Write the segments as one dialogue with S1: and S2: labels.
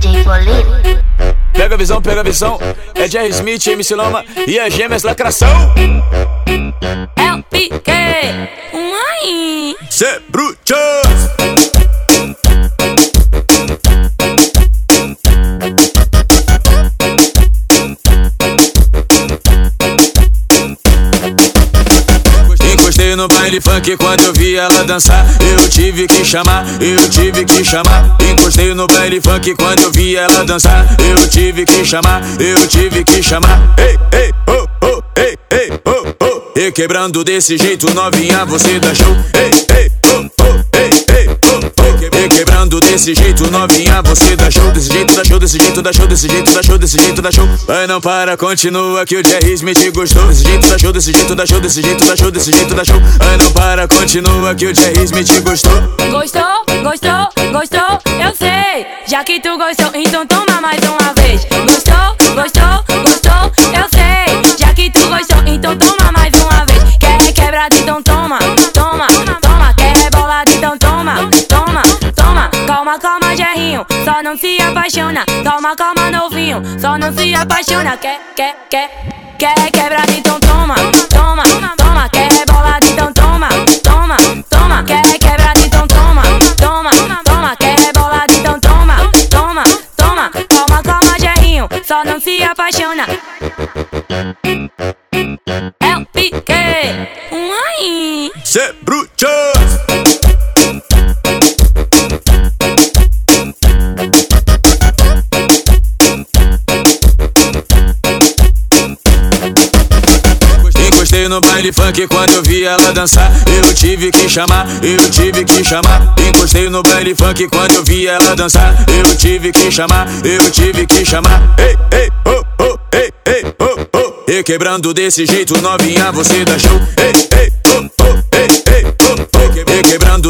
S1: DJ.
S2: Pega a visão, pega a visão. É Jerry Smith, MC Loma e as gêmeas lacração.
S3: É o pique. Mãe.
S2: Cê bruto. Encostei no baile funk quando eu vi ela dançar. Eu tive que chamar, eu tive que chamar. Encostei no baile funk quando eu vi ela dançar. Eu tive que chamar, eu tive que chamar. Ei, ei, oh, oh, ei, ei, oh, oh. E quebrando desse jeito, novinha, você dá show. Ei, ei, oh, desse jeito, novinha, você dá show. Desse jeito, dá show, desse jeito, dá show, desse jeito, dá show, desse jeito, dá show. Vai, não para, continua que o Jerry Smith gostou. Desse jeito, dá show, desse jeito, dá show, desse jeito, dá show, desse jeito, dá show. Vai, não para, continua que o Jerry Smith gostou.
S3: Gostou, gostou, gostou, eu sei. Já que tu gostou, então toma mais uma vez. Gostou, gostou, gostou, eu sei. Já que tu não se apaixona. Calma, calma, novinho, só não se apaixona. Quer, quer, quer, quer quebrado, então toma, toma, toma. Quer bolado, então toma, toma, toma. Quer quebrado, então toma, toma, toma. Quer bolado, então toma, toma, toma. Calma, calma, Jerrinho, só não se apaixona. É o pique, mãe.
S2: Cê bruto. No baile funk quando eu vi ela dançar. Eu tive que chamar, eu tive que chamar. Encostei no baile funk quando eu vi ela dançar. Eu tive que chamar, eu tive que chamar. Ei, ei, oh, oh, ei, ei, oh, oh. E quebrando desse jeito, novinha, você dá show. Oh, oh, ei, ei, oh, oh.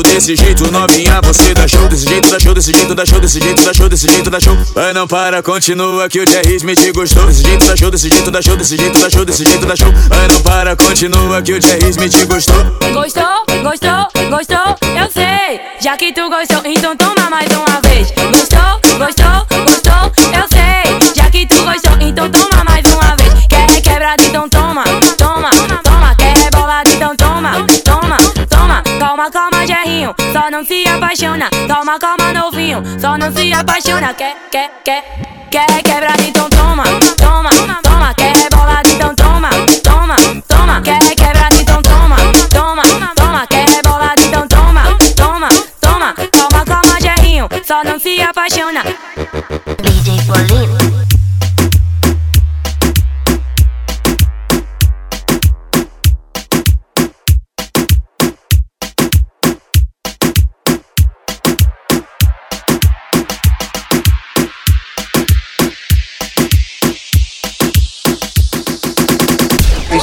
S2: Quebrando desse jeito, novinha, você dá show. Desse jeito, dá show, desse jeito, dá show, desse jeito, dá show, desse jeito, dá show. Vai, não para, continua que o Jerry Smith gostou. Desse jeito, dá show, desse jeito, dá show, desse jeito, dá show, desse jeito, dá show. Vai, não para, continua que o Jerry Smith gostou.
S3: Gostou, gostou, gostou, eu sei. Já que tu gostou, então toma mais uma vez. Gostou, gostou, gostou, eu sei. Já que tu gostou, então toma mais uma vez. Quer quebrado, então toma, toma, toma. Toma. Calma, Jerrinho, só não se apaixona. Calma, calma, novinho, só não se apaixona. Quer, quer, quer, quer quebrado, então toma, toma, toma. Quer bolado, então toma, toma, toma. Quer quebrado, então toma, toma, toma. Quer bolado, então toma, toma, toma. Calma, calma, Jerrinho, só não se apaixona.
S1: DJ Polino.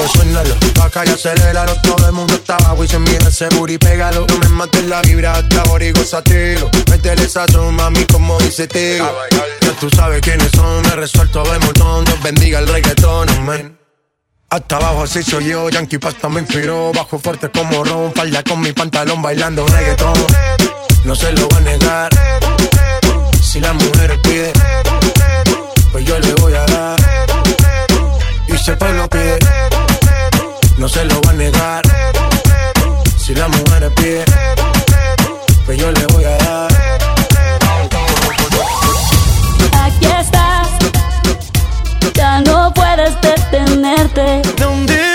S4: Yo suénalo, acá y aceléralo Todo el mundo está abajo y se mira ese booty, pégalo. No me mates la vibra hasta ahora y gozatelo Métele esa mami, como dice Tego Ya tú sabes quiénes son, me resuelto de montón. Dios bendiga el reggaetón, amén. Hasta abajo así soy yo, Yankee Pasta me inspiró. Bajo fuerte como Ron, falda con mi pantalón bailando reggaetón. No se lo va a negar. Si la mujer pide Pues yo le voy a dar. Y el pueblo pide No se lo va a negar. Si la mujer pide Pues yo le voy a dar.
S5: Aquí estás, ya no puedes detenerte.
S6: ¿Dónde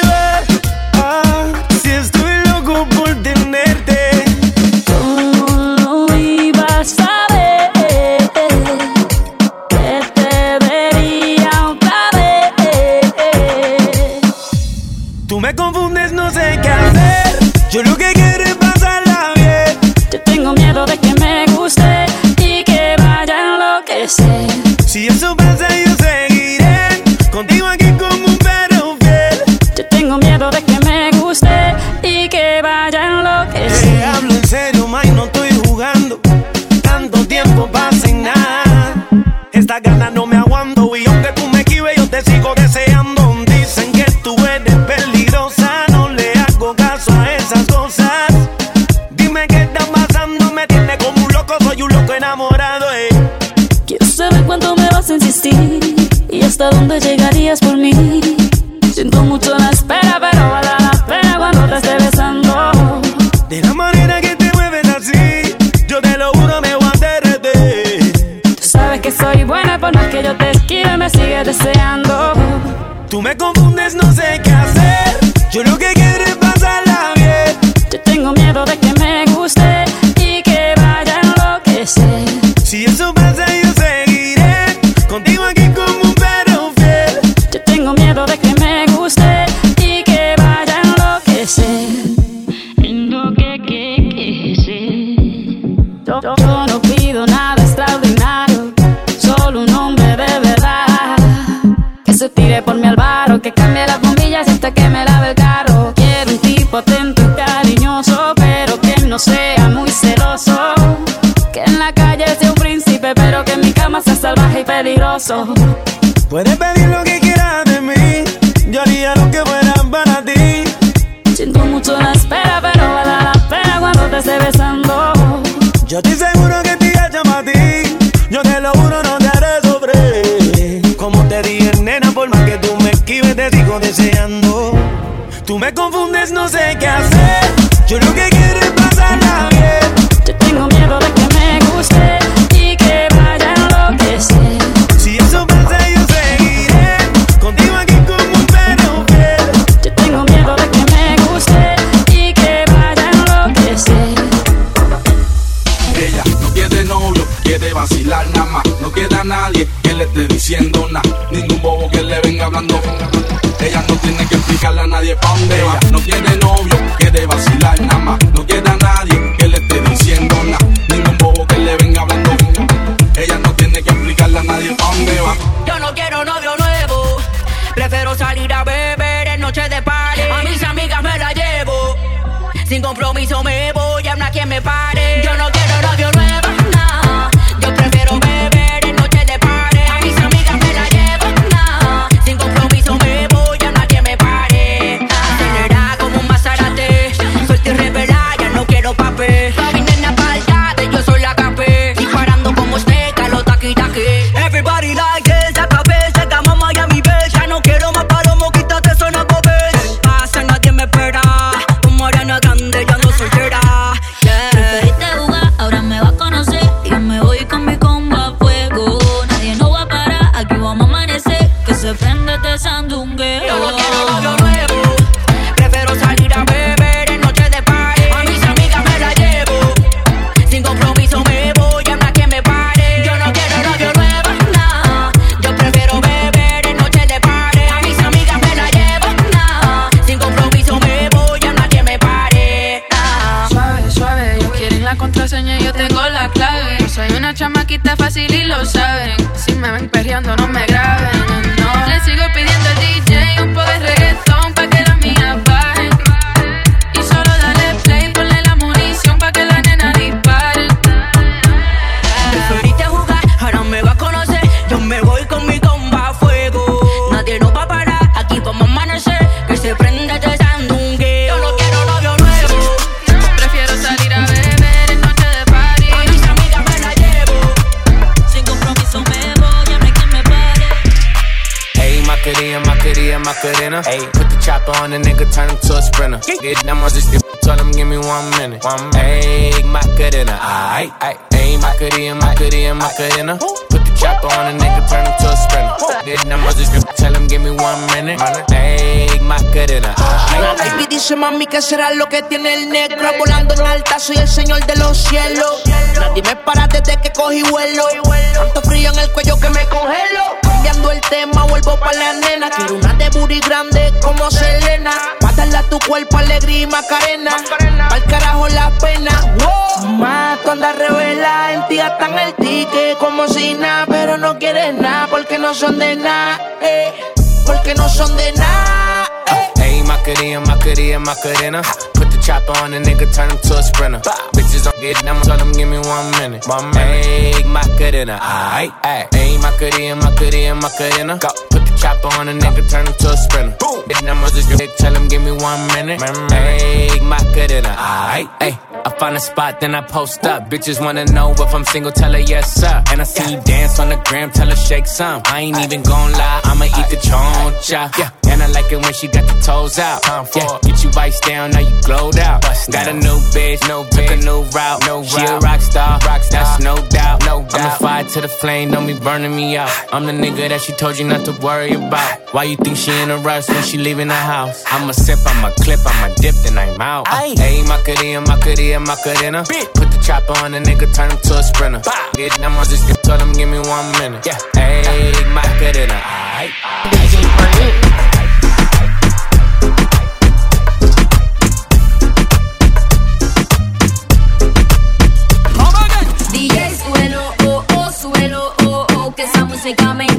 S5: no
S6: sé qué hacer. Yo lo que
S5: en la calle sea un príncipe, pero que en mi cama sea salvaje y peligroso.
S6: Puedes pedir lo que quieras de mí, yo haría lo que fuera para ti.
S5: Siento mucho la espera, pero vale la pena cuando te esté besando.
S6: Yo estoy seguro que te llama a ti. Yo te lo juro, no te haré sufrir. Como te dije, nena, por más que tú me esquives, te sigo deseando. Tú me confundes, no sé qué hacer. Yo lo que quiero
S7: No quiere a nadie que le esté diciendo nada. Ningún bobo que le venga hablando. Ella no tiene que explicarle a nadie pa' dónde va. No quiere novio, quiere vacilar nada más. No quiere a nadie que le esté diciendo nada. Ningún bobo que le venga hablando. Ella no tiene que explicarle a nadie pa' dónde va.
S8: Yo no quiero novio nuevo. Prefiero salir a beber en noche de party. A mis amigas me la llevo. Sin compromiso
S9: one. Hey, Macarena, aight, aight. Hey, Macarena, Macarena, Macarena. Put the chopper on the nigga, turn him to a sprinter. Them on this tell him give me one minute. Hey, Macarena, aight.
S8: Baby dice mami que será lo que tiene el negro Volando en alta, soy el señor de los cielos Nadie me para desde que cogí vuelo Tanto frío en el cuello que me congelo Cambiando el tema, vuelvo pa' la nena Quiero una de booty grande como Selena Pa' darle a tu cuerpo alegría y macarena Pa'l carajo la pena wow. Más tú andas revela, en ti gastan el ticket como si nada Pero no quieres nada porque no son de nada eh, Porque no son de nada eh.
S9: Hey, Macarena, Macarena, Macarena. Chopper on the nigga, turn him to a sprinter. Bitches don't get them, tell them give me one minute. One minute. Hey, Macarena, aight, aight. Hey, Macarena, Macarena, Macarena. Go. Put the chopper on the nigga, turn him to a sprinter. Boom. Get them, just tell him give me one minute. Hey, Macarena, aight, aight. I find a spot, then I post up. Bitches wanna know if I'm single, tell her yes, sir. And I see you dance on the gram, tell her shake some. I ain't even gon' lie, I'ma eat the choncha. Yeah. I like it when she got the toes out. time Yeah, get you vice down, now you glowed out. Got a new bitch, no took a new route. No she a rock star, rock star, that's no doubt. No doubt. I'm a fire to the flame, don't be burning me out. I'm the nigga that she told you not to worry about. Why you think she in a rush when she leaving the house? I'm a sip, I'm a clip, I'm a dip, then I'm out. Hey, Macarena, Macarena, Macarena. Put the chopper on the nigga, turn him to a sprinter. Get them on just tell him give me one minute. Yeah, hey, Macarena. Aight.
S10: Que esa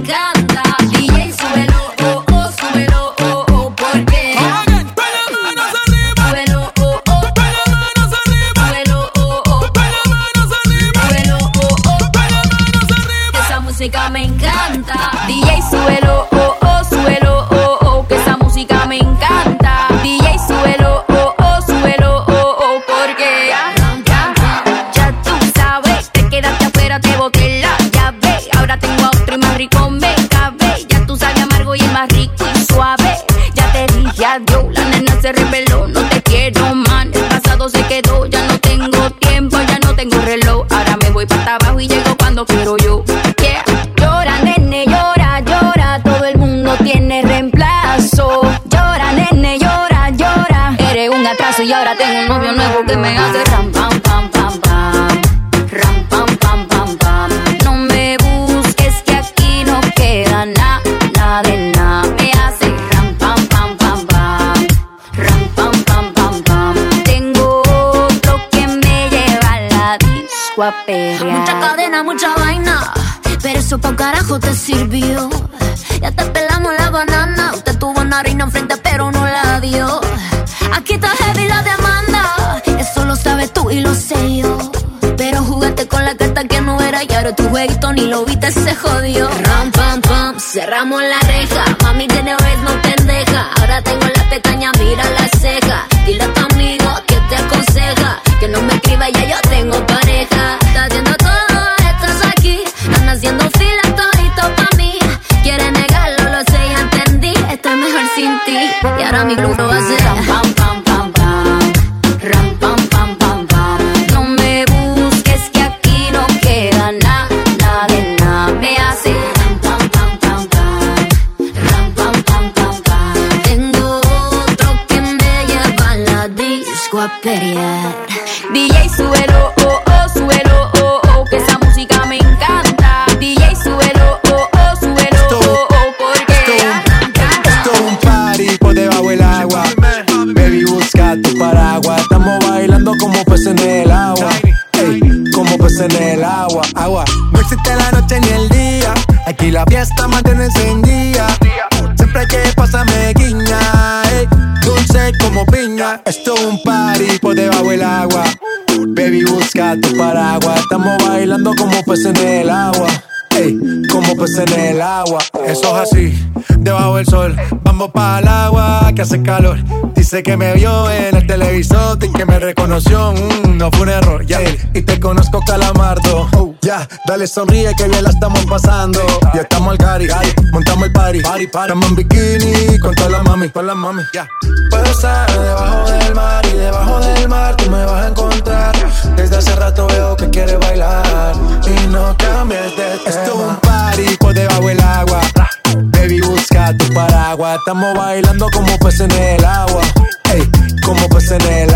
S11: Mucha cadena, mucha vaina. Pero eso pa' carajo te sirvió. Ya te pelamos la banana. Usted tuvo una reina enfrente, pero no la dio. Aquí está heavy la demanda. Eso lo sabes tú y lo sé yo. Pero jugaste con la carta que no era y ahora tu jueguito ni lo viste, se jodió. Ram, pam, pam, cerramos la reja. Mami tiene vez no pendeja. Ahora tengo la pestaña, mira la ceja. Dile a tu amigo que te aconseja. Que no me escriba, ya yo tengo ahora mi club va a hacer. Ram, pam, pam, pam, pam. Ram, pam, pam, pam, pam.
S10: No me busques que aquí no queda nada, nada de nada. Me hace ram, pam, pam, pam, pam.
S11: Ram, pam, pam, pam, pam. Tengo otro que me lleva a la disco a pelear.
S4: Esto es un party por debajo del agua. Baby, busca tu paraguas. Estamos bailando como peces en el agua. Ey, como peces en el agua. Eso es así, debajo del sol. Vamos para el agua que hace calor. Dice que me vio en el televisor y que me reconoció. Mm, no fue un error, ya. Y te conozco, calamardo. Oh, ya, dale sonríe que bien la estamos pasando. Ya estamos al cari, montamos el party. party, party. Estamos en bikini con todas las mami, con las mami. Ya. Estar Estamos bailando como peces en el agua. Ey, como peces en el agua.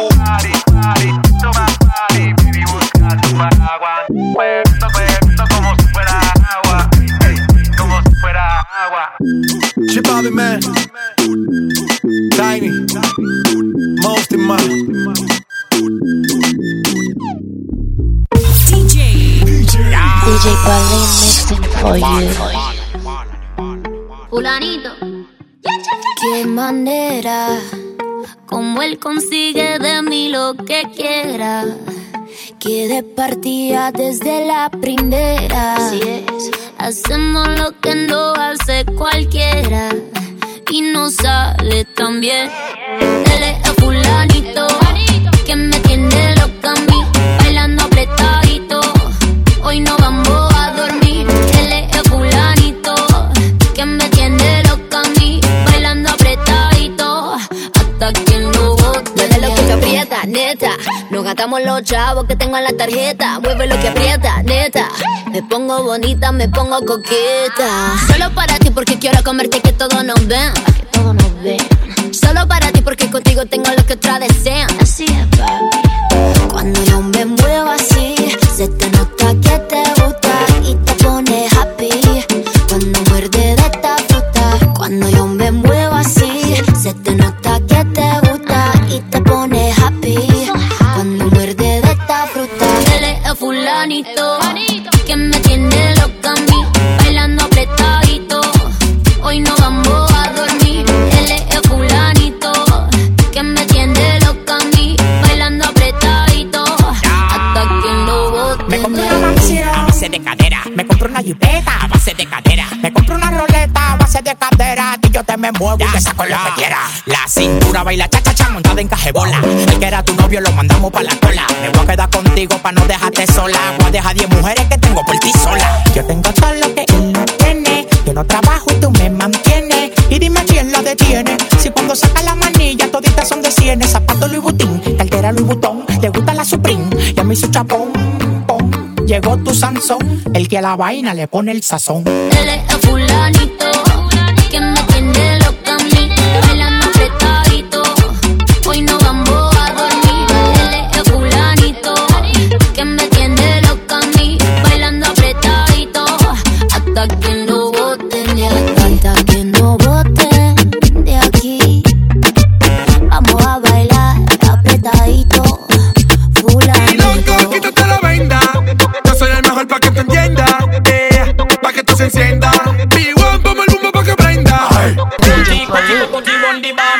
S1: For you.
S11: Fulanito. Qué manera, como él consigue de mí lo que quiera. Que de partida desde la primera. Hacemos lo que no hace cualquiera. Y no sale tan bien. Es el fulanito.
S12: Nos los chavos que tengo en la tarjeta. Mueve lo que aprieta, neta. Me pongo bonita, me pongo coqueta. Solo para ti porque quiero comerte que todos nos ven. Que todos nos ven. Solo para ti porque contigo tengo lo que otras desean. Así es, papi. Cuando yo me muevo así, se te nota que te gusta me muevo y te
S13: saco lo que quiera. La cintura baila cha cha cha montada en cajebola. El que era tu novio lo mandamos pa' la cola. Me voy a quedar contigo pa' no dejarte sola. Voy a dejar 10 mujeres que tengo por ti sola. Yo tengo todo lo que él no tiene. Yo no trabajo y tú me mantienes. Y dime quién lo detiene. Si cuando saca la manilla toditas son de cienes. Zapato Louis Vuitton, cartera Louis Vuitton. Le gusta la Supreme y a mí su chapón. pom. Llegó tu Sansón, el que a la vaina le pone el sazón.
S11: Él es el fulanito
S14: Put it, on the bar.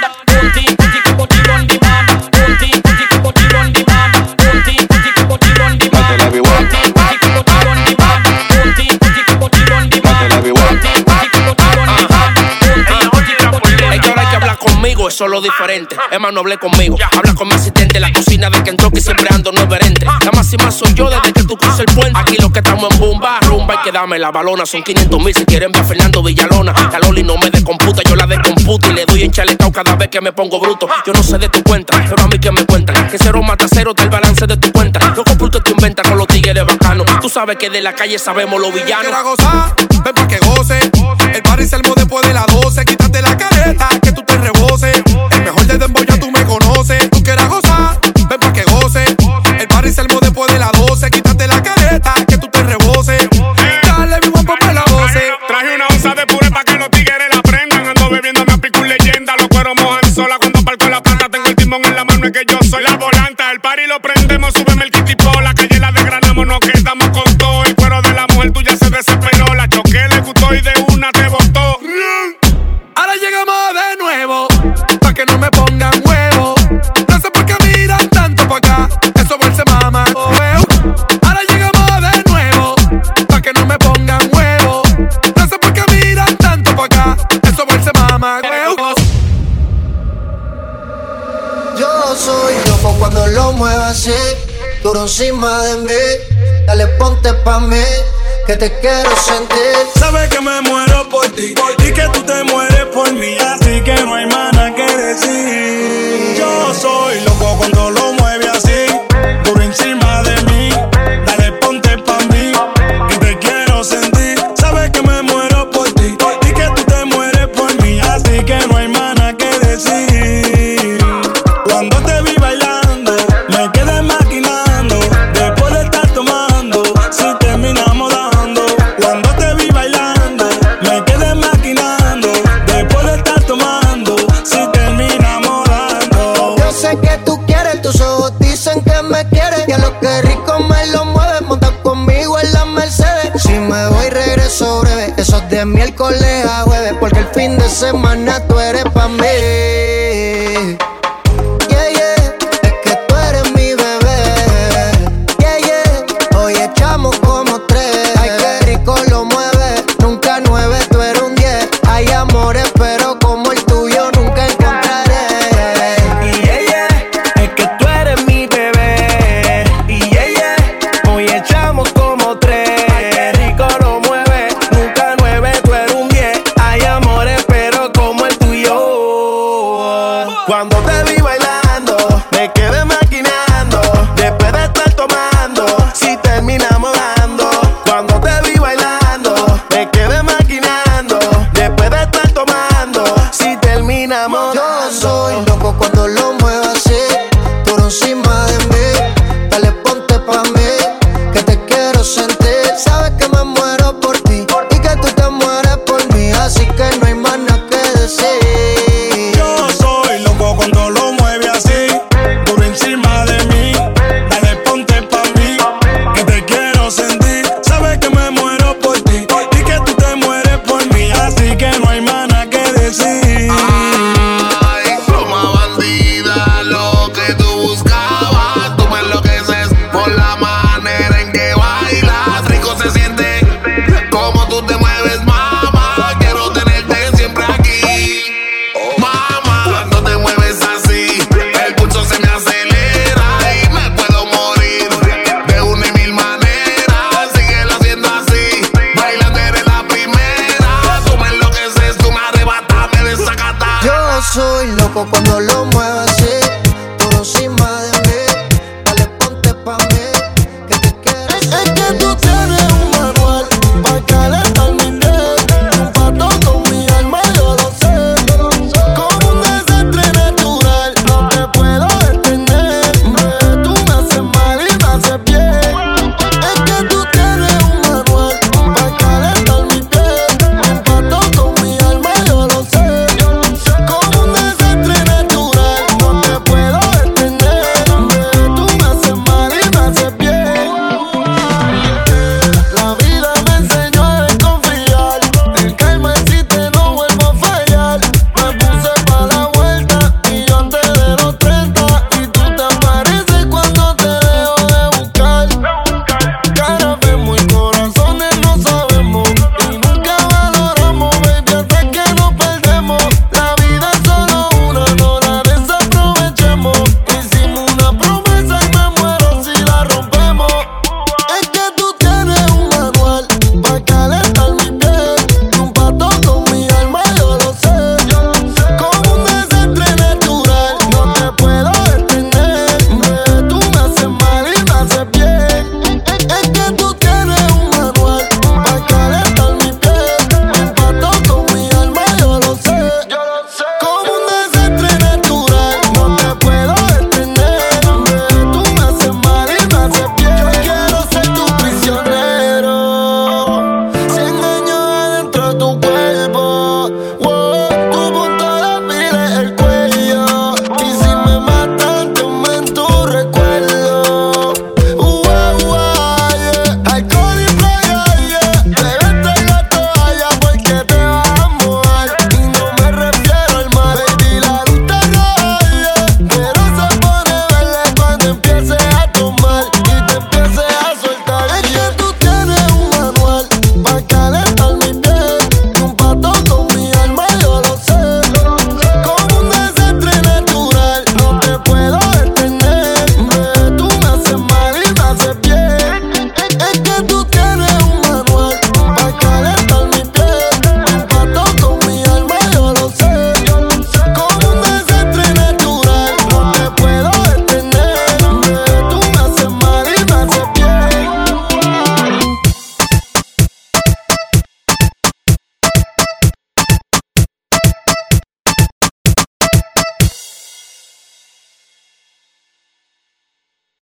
S14: Eso es lo diferente. Más, no hablé conmigo. Habla con mi asistente, la cocina de Kentucky siempre ando no verente. La máxima soy yo desde que tú cruces el puente. Aquí lo que estamos en bomba, rumba, hay que darme la balona. Son 500 mil si quieren ver a Fernando Villalona. La Loli no me descomputa, yo la descomputo y le doy en chalecao cada vez que me pongo bruto. Yo no sé de tu cuenta, pero a mí que me cuentan. Que cero mata cero, está el balance de tu cuenta. Lo computo te inventa con los tigres bacanos. Tú sabes que de la calle sabemos los villanos.
S15: Quiero gozar, ven pa' que goce. El party se después de las 12. Quítate la careta, que tú te reboses.
S16: Soy
S17: loco cuando lo muevo así, duro encima de mí. Dale, ponte pa' mí, que te quiero sentir.
S18: Sabes que me muero por ti y que tú te mueres por mí, así que no hay más nada que decir. Yo soy loco cuando lo mueve así, duro encima
S17: semana tú eres pa' mí.